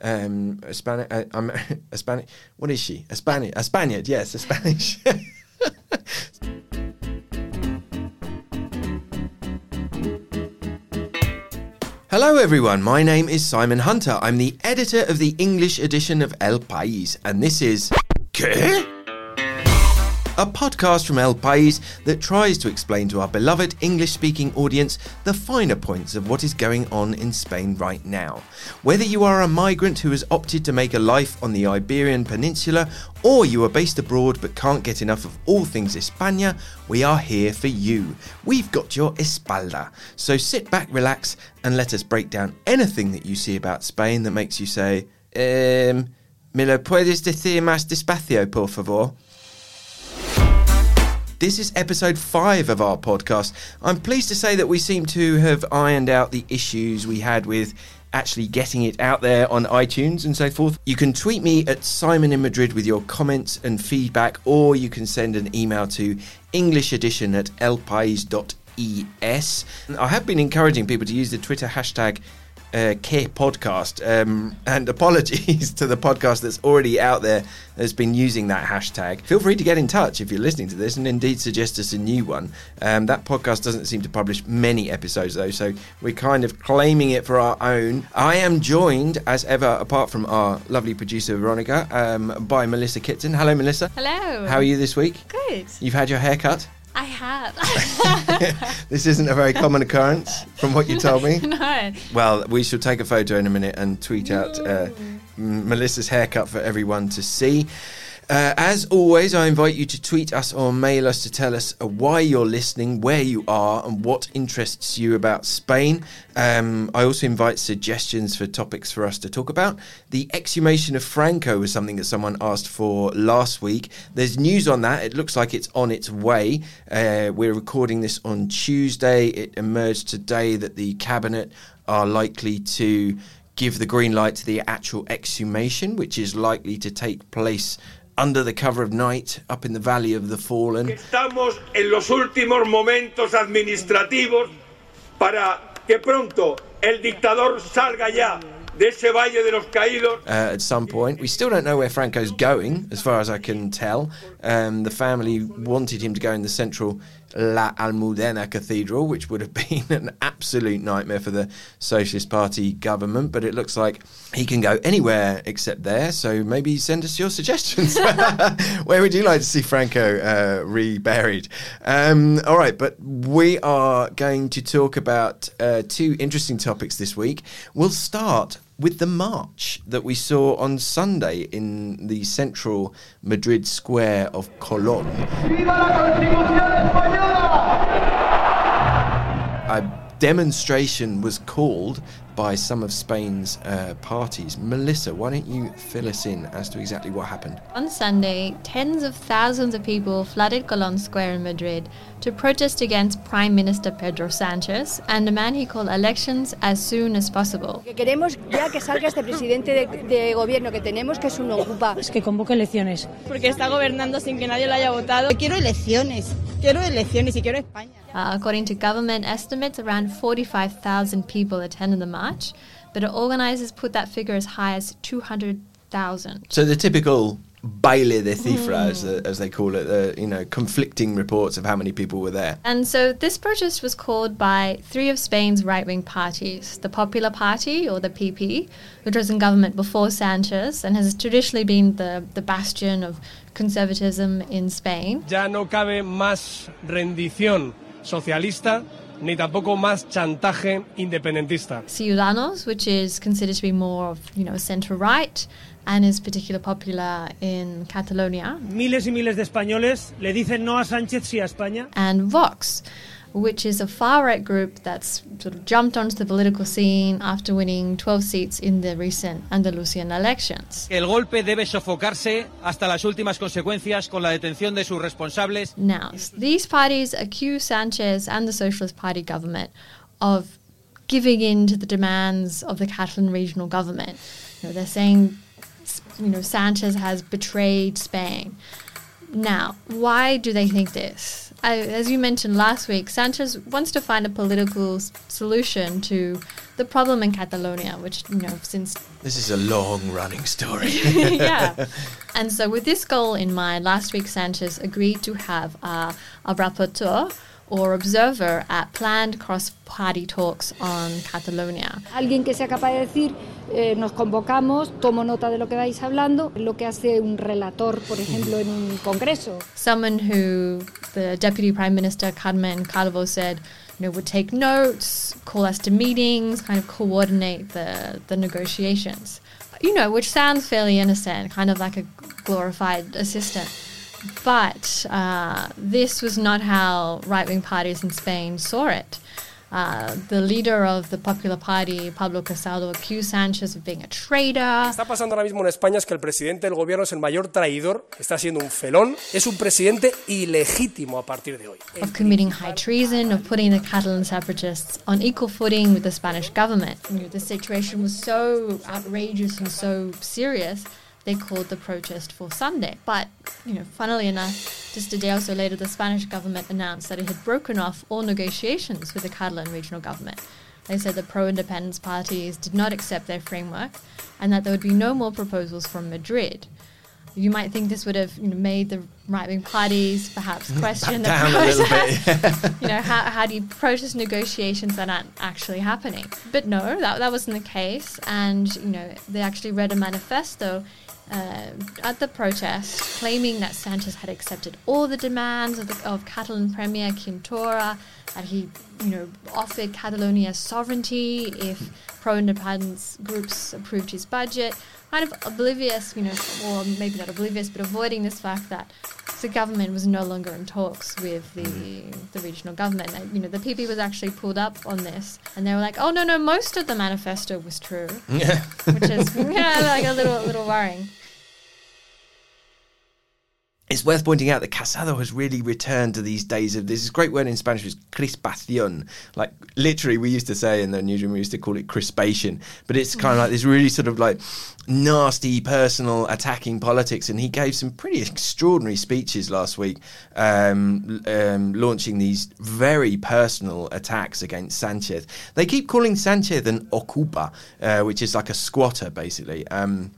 Um, a Spanish. Uh, I'm a Spanish. What is she? A Spanish. A Spaniard. Yes, a Spanish. Hello, everyone. My name is Simon Hunter. I'm the editor of the English edition of El País, and this is. ¿Qué? A podcast from El País that tries to explain to our beloved English speaking audience the finer points of what is going on in Spain right now. Whether you are a migrant who has opted to make a life on the Iberian Peninsula, or you are based abroad but can't get enough of all things España, we are here for you. We've got your espalda. So sit back, relax, and let us break down anything that you see about Spain that makes you say, um, ¿Me lo puedes decir más despacio, por favor? This is episode five of our podcast. I'm pleased to say that we seem to have ironed out the issues we had with actually getting it out there on iTunes and so forth. You can tweet me at Simon in Madrid with your comments and feedback, or you can send an email to English edition at elpais.es. I have been encouraging people to use the Twitter hashtag uh, K podcast. Um, and apologies to the podcast that's already out there that's been using that hashtag. Feel free to get in touch if you're listening to this and indeed suggest us a new one. Um, that podcast doesn't seem to publish many episodes though, so we're kind of claiming it for our own. I am joined, as ever, apart from our lovely producer Veronica, um, by Melissa Kitson. Hello, Melissa. Hello. How are you this week? Good. You've had your hair cut? I have. this isn't a very common occurrence, from what you told me. no. Well, we shall take a photo in a minute and tweet out uh, Melissa's haircut for everyone to see. Uh, as always, I invite you to tweet us or mail us to tell us uh, why you're listening, where you are, and what interests you about Spain. Um, I also invite suggestions for topics for us to talk about. The exhumation of Franco was something that someone asked for last week. There's news on that. It looks like it's on its way. Uh, we're recording this on Tuesday. It emerged today that the cabinet are likely to give the green light to the actual exhumation, which is likely to take place under the cover of night up in the Valley of the Fallen. Estamos en los últimos momentos administrativos para que pronto el dictador salga ya de ese valle de los caídos. Uh, at some point, we still don't know where Franco's going, as far as I can tell. Um, the family wanted him to go in the central La Almudena Cathedral, which would have been an absolute nightmare for the Socialist Party government. But it looks like he can go anywhere except there. So maybe send us your suggestions. Where would you like to see Franco uh, reburied? Um, all right, but we are going to talk about uh, two interesting topics this week. We'll start with the march that we saw on Sunday in the central Madrid square of Colón. A demonstration was called by some of Spain's uh, parties. Melissa, why don't you fill us in as to exactly what happened? On Sunday, tens of thousands of people flooded Colón Square in Madrid to protest against Prime Minister Pedro Sánchez and demand he call elections as soon as possible. Que queremos ya que salga este presidente de, de gobierno que tenemos, que es un ocupa. Es que convoque elecciones. Porque está gobernando sin que nadie lo haya votado. Quiero elecciones, quiero elecciones y quiero España. Uh, according to government estimates, around 45,000 people attended the march, but organizers put that figure as high as 200,000. So the typical baile de cifra, as, uh, as they call it, uh, you know, conflicting reports of how many people were there. And so this protest was called by three of Spain's right wing parties the Popular Party, or the PP, which was in government before Sanchez and has traditionally been the, the bastion of conservatism in Spain. Ya no cabe más rendición socialista ni tampoco más chantaje independentista. Ciudadanos, which is considered to be more of, you know, centre right and is particularly popular in Catalonia. Miles y miles de españoles le dicen no a Sánchez, sí a España. And Vox, which is a far right group that's sort of jumped onto the political scene after winning 12 seats in the recent Andalusian elections. El golpe debe sofocarse hasta las últimas consecuencias con la detención de sus responsables. Now, these parties accuse Sanchez and the Socialist Party government of giving in to the demands of the Catalan regional government. You know, they're saying, you know, Sanchez has betrayed Spain. Now, why do they think this? I, as you mentioned last week, Sanchez wants to find a political s- solution to the problem in Catalonia, which you know since This is a long running story. yeah. And so, with this goal in mind, last week Sanchez agreed to have uh, a rapporteur or observer at planned cross party talks on Catalonia. Alguien que sea capaz de decir, eh, nos convocamos, tomo nota de lo que vais hablando, lo que hace un relator, por ejemplo, en un congreso. Someone who the Deputy Prime Minister Carmen Calvo said, you know, would take notes, call us to meetings, kind of coordinate the, the negotiations. You know, which sounds fairly innocent, kind of like a glorified assistant. But uh, this was not how right wing parties in Spain saw it. Uh, the leader of the Popular Party, Pablo Casado, accused Sanchez of being a traitor. está pasando ahora mismo en España es que el presidente del gobierno es el mayor traidor, está siendo un felón, es un presidente ilegítimo a partir de hoy. of committing high treason, of putting the Catalan separatists on equal footing with the Spanish government. You know, the situation was so outrageous and so serious, they called the protest for Sunday. But, you know, funnily enough, just a day or so later, the Spanish government announced that it had broken off all negotiations with the Catalan regional government. They said the pro independence parties did not accept their framework and that there would be no more proposals from Madrid. You might think this would have you know, made the right wing parties perhaps question the down a little process. you know, how, how do you protest negotiations that aren't actually happening? But no, that, that wasn't the case. And, you know, they actually read a manifesto uh, at the protest claiming that Sanchez had accepted all the demands of, the, of Catalan Premier Quim Torra, that he, you know, offered Catalonia sovereignty if pro-independence groups approved his budget. Kind of oblivious, you know, or maybe not oblivious, but avoiding this fact that the government was no longer in talks with the mm. the regional government. And, you know, the PP was actually pulled up on this, and they were like, "Oh no, no, most of the manifesto was true," yeah. which is yeah, like a little, little worrying. It's worth pointing out that Casado has really returned to these days of this great word in Spanish is crispación. Like literally, we used to say in the newsroom, we used to call it crispation, but it's kind of like this really sort of like nasty, personal, attacking politics. And he gave some pretty extraordinary speeches last week, um, um, launching these very personal attacks against Sanchez. They keep calling Sanchez an ocupa, uh, which is like a squatter, basically. Um,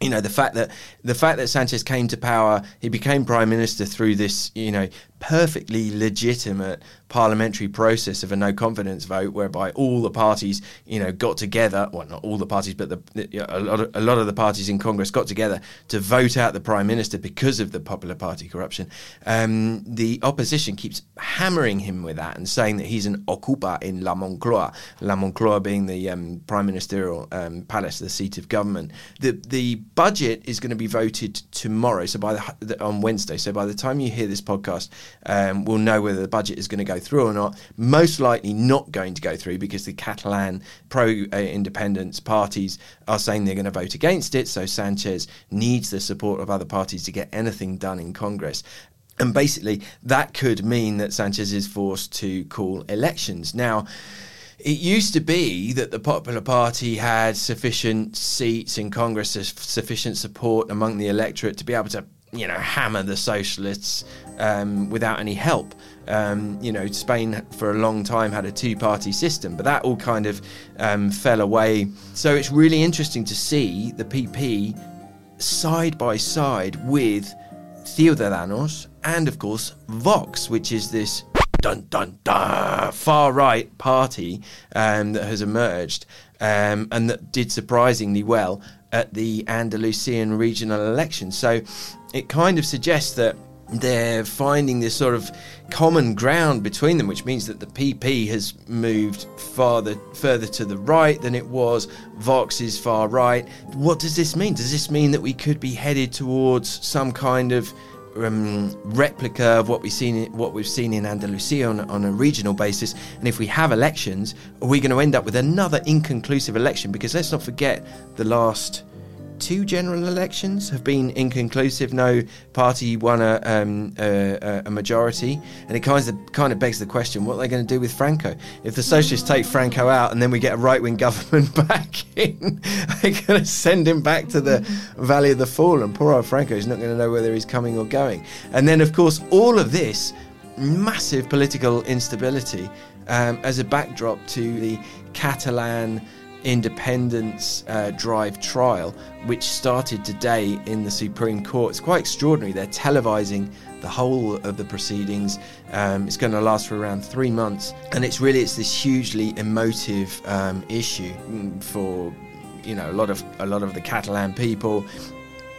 you know the fact that the fact that Sanchez came to power, he became prime minister through this, you know, perfectly legitimate parliamentary process of a no confidence vote, whereby all the parties, you know, got together. Well, not all the parties, but the, the, a, lot of, a lot of the parties in Congress got together to vote out the prime minister because of the Popular Party corruption. Um, the opposition keeps hammering him with that and saying that he's an ocupa in La Moncloa. La Moncloa being the um, prime ministerial um, palace, the seat of government. The the budget is going to be voted tomorrow, so by the, on Wednesday. So by the time you hear this podcast, um, we'll know whether the budget is going to go through or not. Most likely not going to go through because the Catalan pro independence parties are saying they're going to vote against it. So Sanchez needs the support of other parties to get anything done in Congress. And basically, that could mean that Sanchez is forced to call elections. Now, it used to be that the Popular Party had sufficient seats in Congress, sufficient support among the electorate to be able to, you know, hammer the socialists um, without any help. Um, you know, Spain for a long time had a two party system, but that all kind of um, fell away. So it's really interesting to see the PP side by side with Ciudadanos and, of course, Vox, which is this dun dun dun far right party um, that has emerged um, and that did surprisingly well at the Andalusian regional election. So it kind of suggests that they're finding this sort of common ground between them, which means that the PP has moved farther further to the right than it was. Vox is far right. What does this mean? Does this mean that we could be headed towards some kind of um, replica of what we've seen what we've seen in Andalusia on, on a regional basis. And if we have elections, are we going to end up with another inconclusive election? Because let's not forget the last two general elections have been inconclusive. No party won a, um, a, a, majority, and it kind of kind of begs the question: What are they going to do with Franco? If the socialists take Franco out, and then we get a right wing government back in, they're going to send him back to the Valley of the Fallen. Poor old Franco is not going to know whether he's coming or going. And then, of course, all of this massive political instability um, as a backdrop to the Catalan independence uh, drive trial, which started today in the Supreme Court. It's quite extraordinary. They're televising the whole of the proceedings. Um, it's going to last for around three months, and it's really it's this hugely emotive um, issue mm, for you know a lot of a lot of the Catalan people.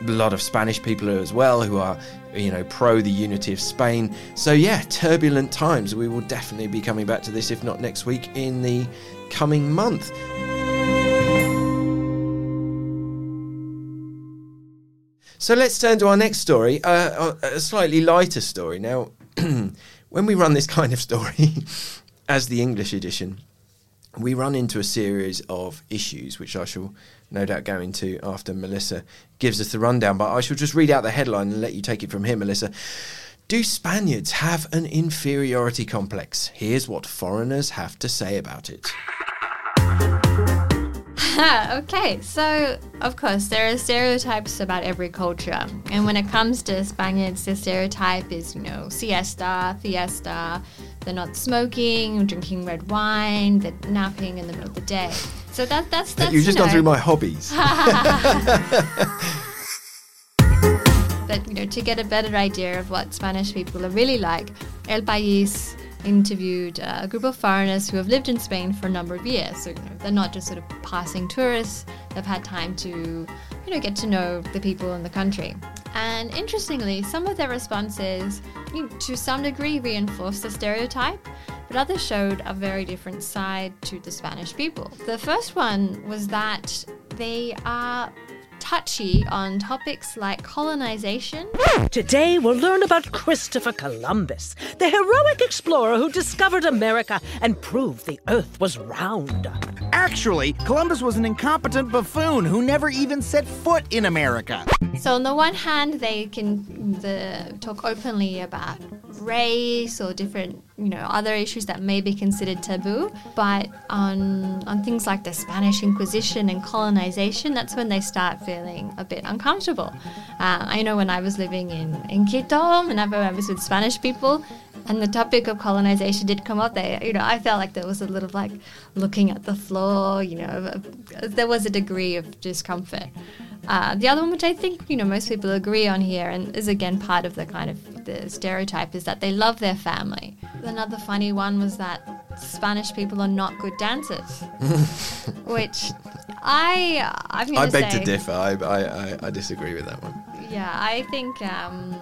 A lot of Spanish people as well who are, you know, pro the unity of Spain. So, yeah, turbulent times. We will definitely be coming back to this, if not next week, in the coming month. So let's turn to our next story, uh, a slightly lighter story. Now, when we run this kind of story as the English edition, we run into a series of issues, which I shall no doubt go into after Melissa gives us the rundown. But I shall just read out the headline and let you take it from here, Melissa. Do Spaniards have an inferiority complex? Here's what foreigners have to say about it. okay, so of course there are stereotypes about every culture, and when it comes to Spaniards, the stereotype is you know siesta, fiesta. They're not smoking, drinking red wine. They're napping in the middle of the day. So that that's that's. You've just you gone through my hobbies. but you know, to get a better idea of what Spanish people are really like, El País interviewed uh, a group of foreigners who have lived in Spain for a number of years. So you know, they're not just sort of passing tourists. They've had time to, you know, get to know the people in the country. And interestingly, some of their responses, you know, to some degree, reinforced the stereotype, but others showed a very different side to the Spanish people. The first one was that they are touchy on topics like colonization. Today we'll learn about Christopher Columbus, the heroic explorer who discovered America and proved the earth was round. Actually, Columbus was an incompetent buffoon who never even set foot in America. So on the one hand, they can the, talk openly about race or different, you know, other issues that may be considered taboo. But on on things like the Spanish Inquisition and colonization, that's when they start feeling a bit uncomfortable. Uh, I know when I was living in in Quito, whenever I was with Spanish people, and the topic of colonization did come up there. You know, I felt like there was a little like looking at the floor. You know, there was a degree of discomfort. Uh, the other one, which I think you know most people agree on here, and is again part of the kind of the stereotype, is that they love their family. Another funny one was that Spanish people are not good dancers, which I I beg say, to differ. I, I, I, I disagree with that one. Yeah, I think um,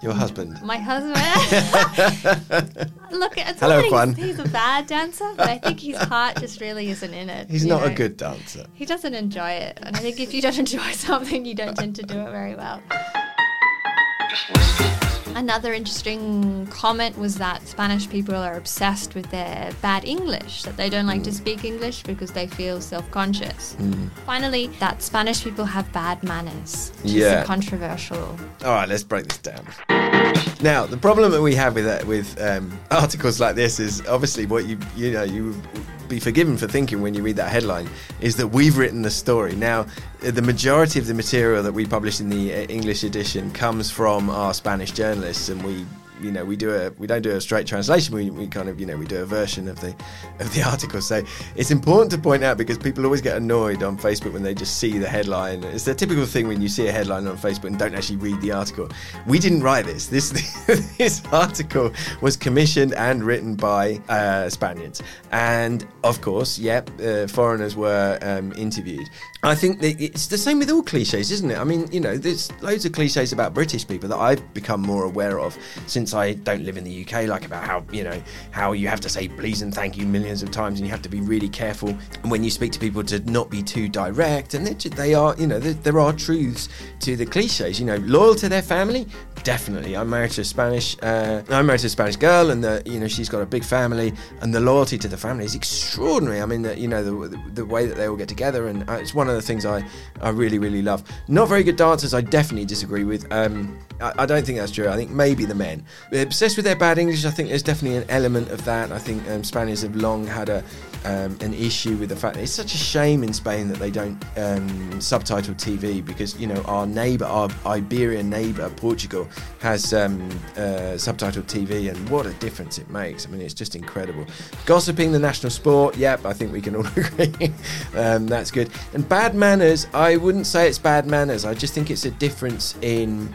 Your husband. my husband. Look, it's Hello, not that Juan. he's, he's a bad dancer, but I think his heart just really isn't in it. He's you not a good dancer. He doesn't enjoy it, and I think if you don't enjoy something, you don't tend to do it very well. Another interesting comment was that Spanish people are obsessed with their bad English, that they don't like to speak English because they feel self conscious. Mm. Finally, that Spanish people have bad manners, which is Yeah. a controversial. All right, let's break this down. Now, the problem that we have with that, with um, articles like this is obviously what you you know you be forgiven for thinking when you read that headline is that we've written the story. Now, the majority of the material that we publish in the uh, English edition comes from our Spanish journalists, and we you know we do a we don't do a straight translation we, we kind of you know we do a version of the of the article. So it's important to point out because people always get annoyed on facebook when they just see the headline. It's the typical thing when you see a headline on facebook and don't actually read the article. We didn't write this. This this article was commissioned and written by uh, spaniards. And of course yep uh, foreigners were um, interviewed. I think that it's the same with all cliches, isn't it? I mean, you know, there's loads of cliches about British people that I've become more aware of since I don't live in the UK, like about how, you know, how you have to say please and thank you millions of times and you have to be really careful when you speak to people to not be too direct. And they're- you know, there are truths to the cliches. You know, loyal to their family, definitely. I'm married to a Spanish, uh, I'm married to a Spanish girl and, the, you know, she's got a big family and the loyalty to the family is extraordinary. I mean, the, you know, the, the way that they all get together and uh, it's one of the things I, I really, really love. Not very good dancers, I definitely disagree with. Um, I, I don't think that's true. I think maybe the men. They're obsessed with their bad English, I think there's definitely an element of that. I think um, Spaniards have long had a um, an issue with the fact that it's such a shame in Spain that they don't um, subtitle TV because you know our neighbour, our Iberian neighbour, Portugal, has um, uh, subtitled TV, and what a difference it makes. I mean, it's just incredible. Gossiping, the national sport. Yep, I think we can all agree. um, that's good. And bad manners. I wouldn't say it's bad manners. I just think it's a difference in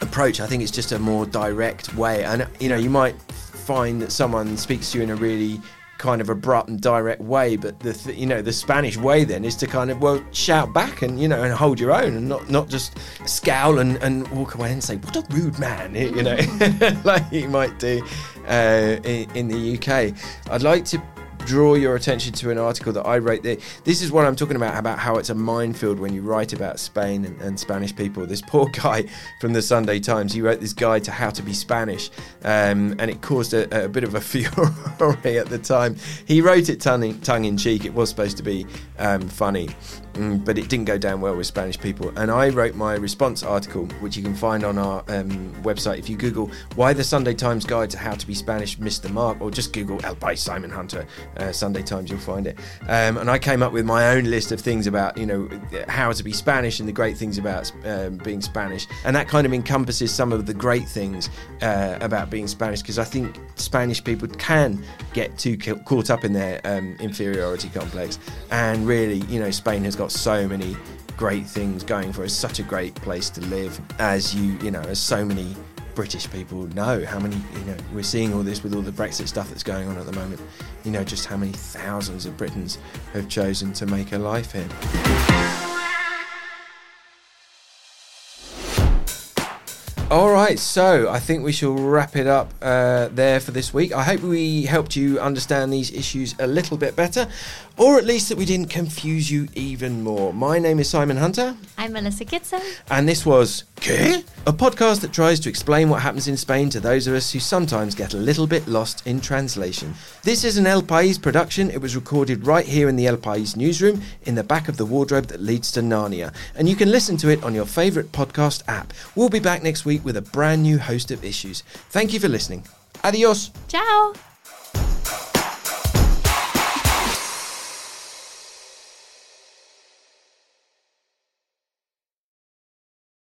approach. I think it's just a more direct way, and you know, you might find that someone speaks to you in a really kind of abrupt and direct way but the th- you know the spanish way then is to kind of well shout back and you know and hold your own and not not just scowl and, and walk away and say what a rude man you know like you might do uh, in, in the uk i'd like to draw your attention to an article that I wrote. This is what I'm talking about about how it's a minefield when you write about Spain and, and Spanish people. This poor guy from the Sunday Times, he wrote this guide to how to be Spanish, um, and it caused a, a, bit of a furore at the time. He wrote it tongue, tongue in cheek. It was supposed to be um, funny. Mm, but it didn't go down well with Spanish people. And I wrote my response article, which you can find on our um, website. If you Google "Why the Sunday Times Guide to How to Be Spanish Missed the Mark," or just Google "El Simon Hunter uh, Sunday Times," you'll find it. Um, and I came up with my own list of things about you know how to be Spanish and the great things about um, being Spanish, and that kind of encompasses some of the great things uh, about being Spanish because I think Spanish people can get too caught up in their um, inferiority complex, and really, you know, Spain has got got so many great things going for. It's such a great place to live, as you you know, as so many British people know. How many you know we're seeing all this with all the Brexit stuff that's going on at the moment. You know, just how many thousands of Britons have chosen to make a life here. All right, so I think we shall wrap it up uh, there for this week. I hope we helped you understand these issues a little bit better, or at least that we didn't confuse you even more. My name is Simon Hunter. I'm Melissa Kitson. And this was ¿Qué? A podcast that tries to explain what happens in Spain to those of us who sometimes get a little bit lost in translation. This is an El País production. It was recorded right here in the El País newsroom in the back of the wardrobe that leads to Narnia. And you can listen to it on your favourite podcast app. We'll be back next week with a brand new host of issues. Thank you for listening. Adios. Ciao.